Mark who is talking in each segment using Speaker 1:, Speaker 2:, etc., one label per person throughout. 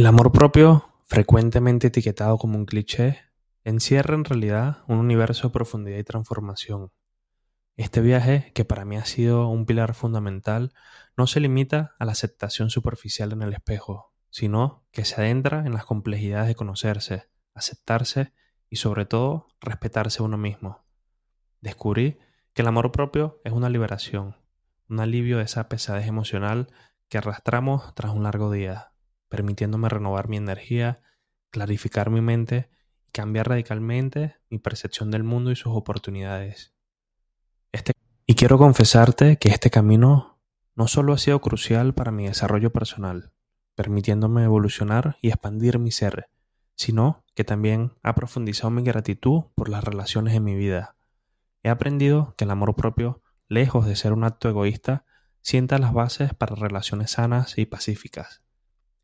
Speaker 1: El amor propio, frecuentemente etiquetado como un cliché, encierra en realidad un universo de profundidad y transformación. Este viaje, que para mí ha sido un pilar fundamental, no se limita a la aceptación superficial en el espejo, sino que se adentra en las complejidades de conocerse, aceptarse y sobre todo respetarse uno mismo. Descubrí que el amor propio es una liberación, un alivio de esa pesadez emocional que arrastramos tras un largo día permitiéndome renovar mi energía, clarificar mi mente y cambiar radicalmente mi percepción del mundo y sus oportunidades. Este... Y quiero confesarte que este camino no solo ha sido crucial para mi desarrollo personal, permitiéndome evolucionar y expandir mi ser, sino que también ha profundizado mi gratitud por las relaciones en mi vida. He aprendido que el amor propio, lejos de ser un acto egoísta, sienta las bases para relaciones sanas y pacíficas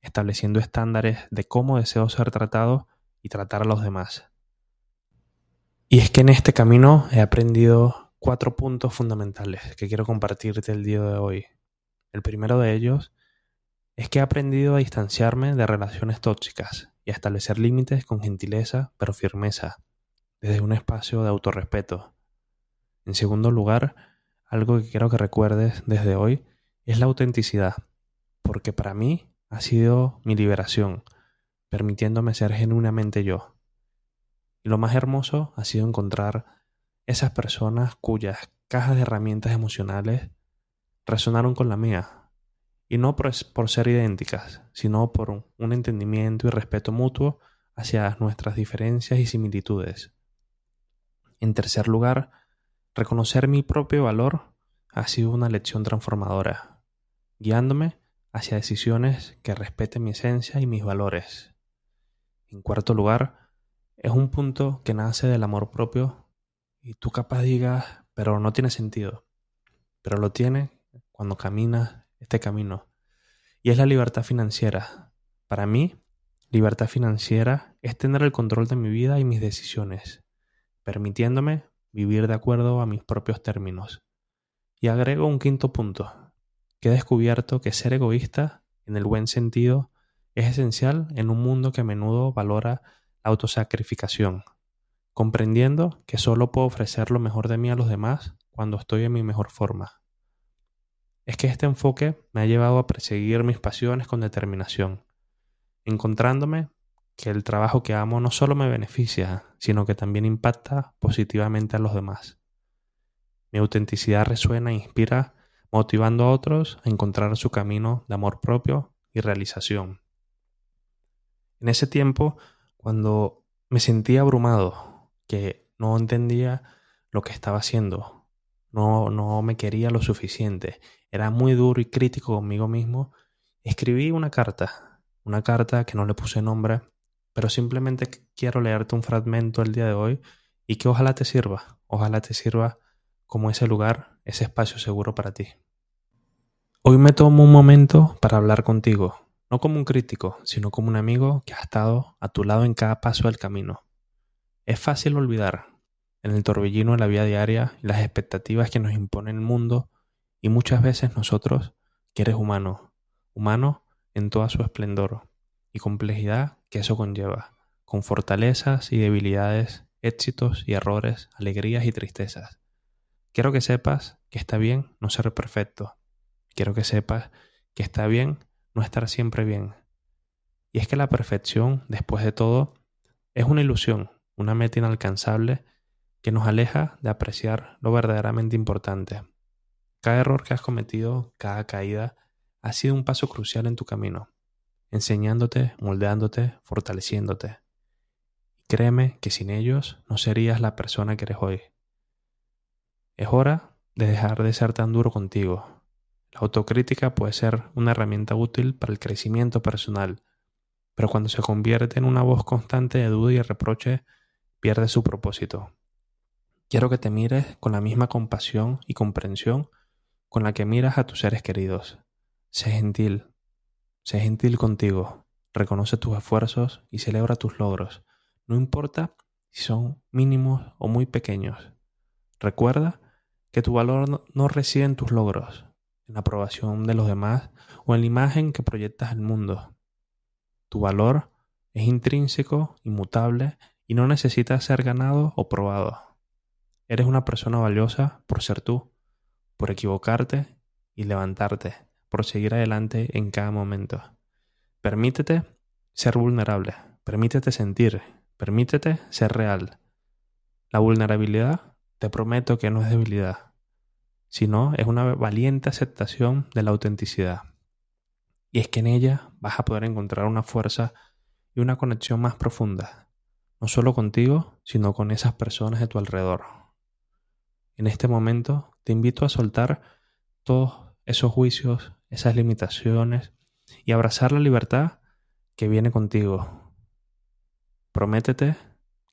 Speaker 1: estableciendo estándares de cómo deseo ser tratado y tratar a los demás. Y es que en este camino he aprendido cuatro puntos fundamentales que quiero compartirte el día de hoy. El primero de ellos es que he aprendido a distanciarme de relaciones tóxicas y a establecer límites con gentileza pero firmeza, desde un espacio de autorrespeto. En segundo lugar, algo que quiero que recuerdes desde hoy es la autenticidad, porque para mí ha sido mi liberación, permitiéndome ser genuinamente yo. Y lo más hermoso ha sido encontrar esas personas cuyas cajas de herramientas emocionales resonaron con la mía. Y no por, ser idénticas, sino por un entendimiento y respeto mutuo hacia nuestras diferencias y similitudes. En tercer lugar, reconocer mi propio valor ha sido una lección transformadora, guiándome hacia decisiones que respeten mi esencia y mis valores. En cuarto lugar, es un punto que nace del amor propio y tú capaz digas, pero no tiene sentido. Pero lo tiene cuando caminas este camino. Y es la libertad financiera. Para mí, libertad financiera es tener el control de mi vida y mis decisiones, permitiéndome vivir de acuerdo a mis propios términos. Y agrego un quinto punto, he descubierto que ser egoísta, en el buen sentido, es esencial en un mundo que a menudo valora la autosacrificación, comprendiendo que solo puedo ofrecer lo mejor de mí a los demás cuando estoy en mi mejor forma. Es que este enfoque me ha llevado a perseguir mis pasiones con determinación, encontrándome que el trabajo que amo no solo me beneficia, sino que también impacta positivamente a los demás. Mi autenticidad resuena e inspira motivando a otros a encontrar su camino de amor propio y realización. En ese tiempo, cuando me sentía abrumado, que no entendía lo que estaba haciendo, no, no me quería lo suficiente, era muy duro y crítico conmigo mismo, escribí una carta, una carta que no le puse nombre, pero simplemente quiero leerte un fragmento el día de hoy y que ojalá te sirva, ojalá te sirva como ese lugar, ese espacio seguro para ti. Hoy me tomo un momento para hablar contigo, no como un crítico, sino como un amigo que ha estado a tu lado en cada paso del camino. Es fácil olvidar, en el torbellino de la vida diaria las expectativas que nos impone el mundo, y muchas veces nosotros, que eres humano, humano en toda su esplendor y complejidad que eso conlleva, con fortalezas y debilidades, éxitos y errores, alegrías y tristezas. Quiero que sepas que está bien no ser perfecto. Quiero que sepas que está bien no estar siempre bien. Y es que la perfección, después de todo, es una ilusión, una meta inalcanzable que nos aleja de apreciar lo verdaderamente importante. Cada error que has cometido, cada caída, ha sido un paso crucial en tu camino, enseñándote, moldeándote, fortaleciéndote. créeme que sin ellos no serías la persona que eres hoy. Es hora de dejar de ser tan duro contigo. La autocrítica puede ser una herramienta útil para el crecimiento personal, pero cuando se convierte en una voz constante de duda y reproche, pierde su propósito. Quiero que te mires con la misma compasión y comprensión con la que miras a tus seres queridos. Sé gentil, sé gentil contigo, reconoce tus esfuerzos y celebra tus logros, no importa si son mínimos o muy pequeños. Recuerda que tu valor no reside en tus logros, en la aprobación de los demás o en la imagen que proyectas al mundo. Tu valor es intrínseco, inmutable y no necesita ser ganado o probado. Eres una persona valiosa por ser tú, por equivocarte y levantarte, por seguir adelante en cada momento. Permítete ser vulnerable, permítete sentir, permítete ser real. La vulnerabilidad, te prometo que no es debilidad, sino es una valiente aceptación de la autenticidad. Y es que en ella vas a poder encontrar una fuerza y una conexión más profunda, no solo contigo, sino con esas personas de tu alrededor. En este momento te invito a soltar todos esos juicios, esas limitaciones y abrazar la libertad que viene contigo. Prométete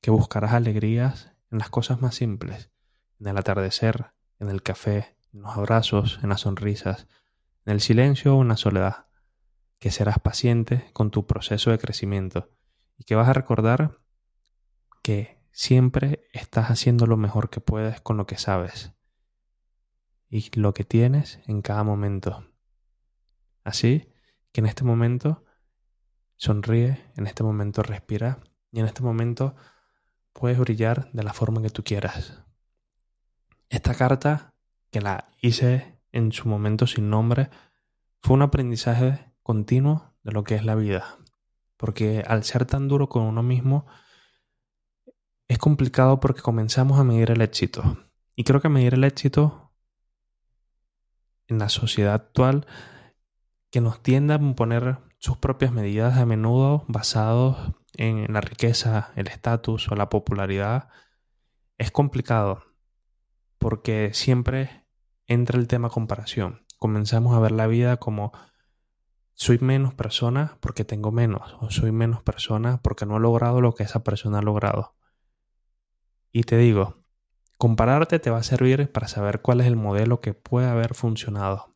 Speaker 1: que buscarás alegrías en las cosas más simples, en el atardecer, en el café, en los abrazos, en las sonrisas, en el silencio o en la soledad, que serás paciente con tu proceso de crecimiento y que vas a recordar que siempre estás haciendo lo mejor que puedes con lo que sabes y lo que tienes en cada momento. Así que en este momento sonríe, en este momento respira y en este momento puedes brillar de la forma que tú quieras. Esta carta, que la hice en su momento sin nombre, fue un aprendizaje continuo de lo que es la vida. Porque al ser tan duro con uno mismo, es complicado porque comenzamos a medir el éxito. Y creo que medir el éxito en la sociedad actual que nos tiende a poner sus propias medidas a menudo basados en la riqueza, el estatus o la popularidad, es complicado porque siempre entra el tema comparación. Comenzamos a ver la vida como soy menos persona porque tengo menos, o soy menos persona porque no he logrado lo que esa persona ha logrado. Y te digo, compararte te va a servir para saber cuál es el modelo que puede haber funcionado.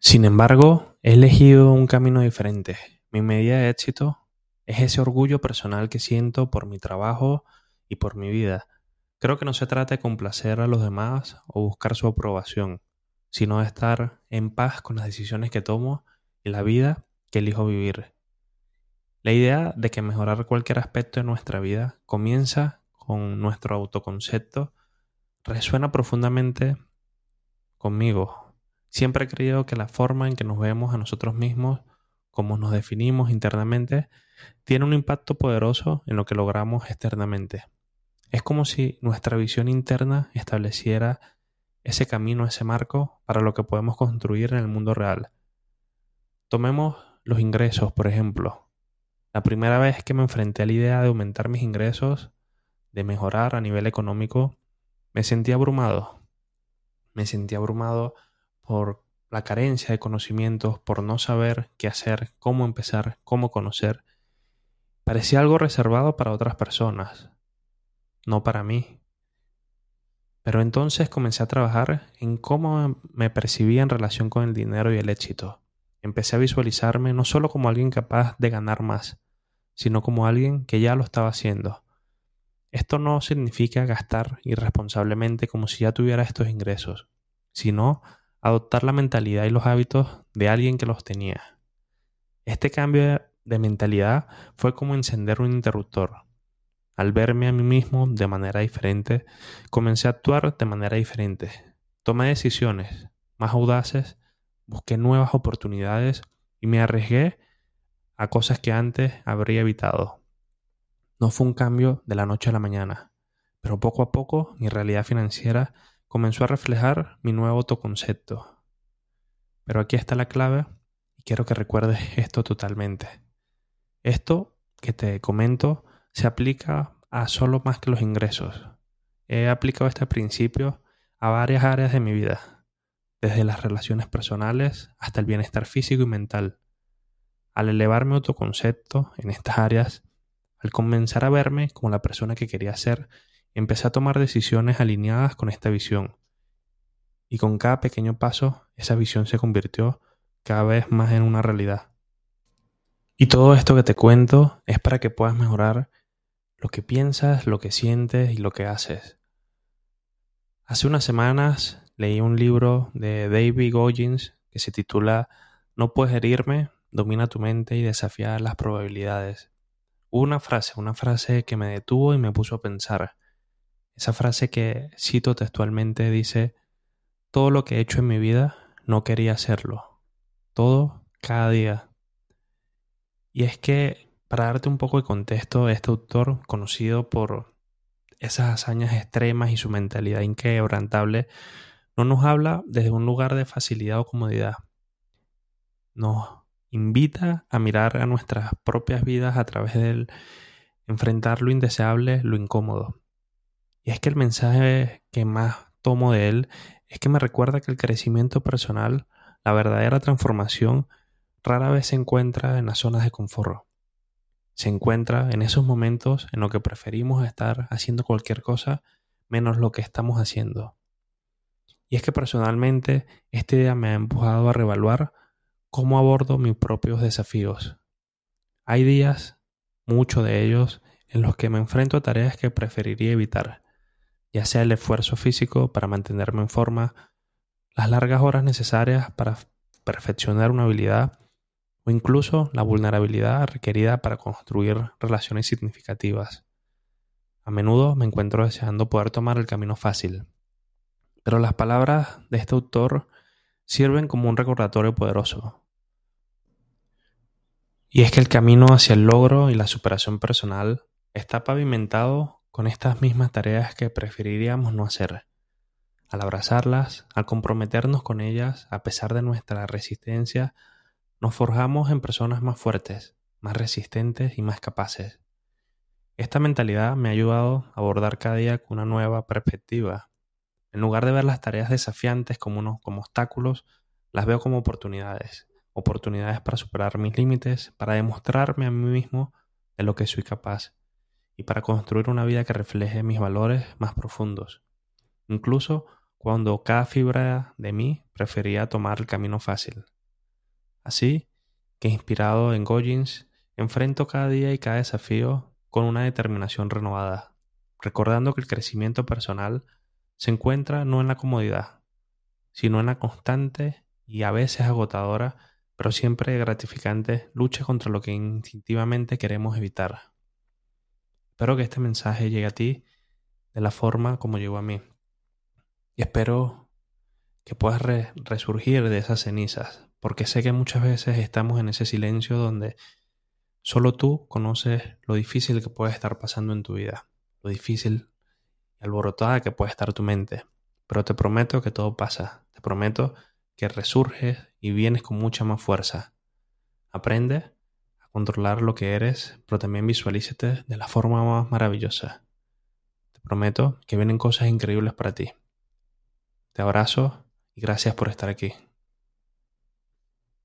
Speaker 1: Sin embargo, he elegido un camino diferente. Mi medida de éxito es ese orgullo personal que siento por mi trabajo y por mi vida. Creo que no se trata de complacer a los demás o buscar su aprobación, sino de estar en paz con las decisiones que tomo y la vida que elijo vivir. La idea de que mejorar cualquier aspecto de nuestra vida comienza con nuestro autoconcepto resuena profundamente conmigo. Siempre he creído que la forma en que nos vemos a nosotros mismos, como nos definimos internamente, tiene un impacto poderoso en lo que logramos externamente. Es como si nuestra visión interna estableciera ese camino, ese marco para lo que podemos construir en el mundo real. Tomemos los ingresos, por ejemplo. La primera vez que me enfrenté a la idea de aumentar mis ingresos, de mejorar a nivel económico, me sentí abrumado. Me sentí abrumado por la carencia de conocimientos, por no saber qué hacer, cómo empezar, cómo conocer. Parecía algo reservado para otras personas, no para mí. Pero entonces comencé a trabajar en cómo me percibía en relación con el dinero y el éxito. Empecé a visualizarme no solo como alguien capaz de ganar más, sino como alguien que ya lo estaba haciendo. Esto no significa gastar irresponsablemente como si ya tuviera estos ingresos, sino adoptar la mentalidad y los hábitos de alguien que los tenía. Este cambio de mentalidad fue como encender un interruptor. Al verme a mí mismo de manera diferente, comencé a actuar de manera diferente. Tomé decisiones más audaces, busqué nuevas oportunidades y me arriesgué a cosas que antes habría evitado. No fue un cambio de la noche a la mañana, pero poco a poco mi realidad financiera comenzó a reflejar mi nuevo autoconcepto. Pero aquí está la clave y quiero que recuerdes esto totalmente. Esto que te comento se aplica a solo más que los ingresos. He aplicado este principio a varias áreas de mi vida, desde las relaciones personales hasta el bienestar físico y mental. Al elevar mi autoconcepto en estas áreas, al comenzar a verme como la persona que quería ser, empecé a tomar decisiones alineadas con esta visión. Y con cada pequeño paso, esa visión se convirtió cada vez más en una realidad. Y todo esto que te cuento es para que puedas mejorar lo que piensas, lo que sientes y lo que haces. Hace unas semanas leí un libro de David Goggins que se titula No puedes herirme, domina tu mente y desafía las probabilidades. Hubo una frase, una frase que me detuvo y me puso a pensar. Esa frase que cito textualmente dice, todo lo que he hecho en mi vida no quería hacerlo. Todo cada día. Y es que, para darte un poco de contexto, este autor, conocido por esas hazañas extremas y su mentalidad inquebrantable, no nos habla desde un lugar de facilidad o comodidad. Nos invita a mirar a nuestras propias vidas a través del enfrentar lo indeseable, lo incómodo. Y es que el mensaje que más tomo de él es que me recuerda que el crecimiento personal, la verdadera transformación, rara vez se encuentra en las zonas de confort. Se encuentra en esos momentos en los que preferimos estar haciendo cualquier cosa menos lo que estamos haciendo. Y es que personalmente esta idea me ha empujado a revaluar cómo abordo mis propios desafíos. Hay días, muchos de ellos, en los que me enfrento a tareas que preferiría evitar, ya sea el esfuerzo físico para mantenerme en forma, las largas horas necesarias para perfeccionar una habilidad o incluso la vulnerabilidad requerida para construir relaciones significativas. A menudo me encuentro deseando poder tomar el camino fácil, pero las palabras de este autor sirven como un recordatorio poderoso. Y es que el camino hacia el logro y la superación personal está pavimentado con estas mismas tareas que preferiríamos no hacer. Al abrazarlas, al comprometernos con ellas, a pesar de nuestra resistencia, nos forjamos en personas más fuertes, más resistentes y más capaces. Esta mentalidad me ha ayudado a abordar cada día con una nueva perspectiva. En lugar de ver las tareas desafiantes como, como obstáculos, las veo como oportunidades oportunidades para superar mis límites, para demostrarme a mí mismo de lo que soy capaz y para construir una vida que refleje mis valores más profundos. Incluso cuando cada fibra de mí prefería tomar el camino fácil. Así que inspirado en Goggins, enfrento cada día y cada desafío con una determinación renovada, recordando que el crecimiento personal se encuentra no en la comodidad, sino en la constante y a veces agotadora pero siempre gratificante lucha contra lo que instintivamente queremos evitar. Espero que este mensaje llegue a ti de la forma como llegó a mí. Y espero que puedas resurgir de esas cenizas, porque sé que muchas veces estamos en ese silencio donde solo tú conoces lo difícil que puede estar pasando en tu vida, lo difícil y alborotada que puede estar tu mente. Pero te prometo que todo pasa, te prometo que resurges y vienes con mucha más fuerza. Aprende a controlar lo que eres, pero también visualízate de la forma más maravillosa. Te prometo que vienen cosas increíbles para ti. Te abrazo y gracias por estar aquí.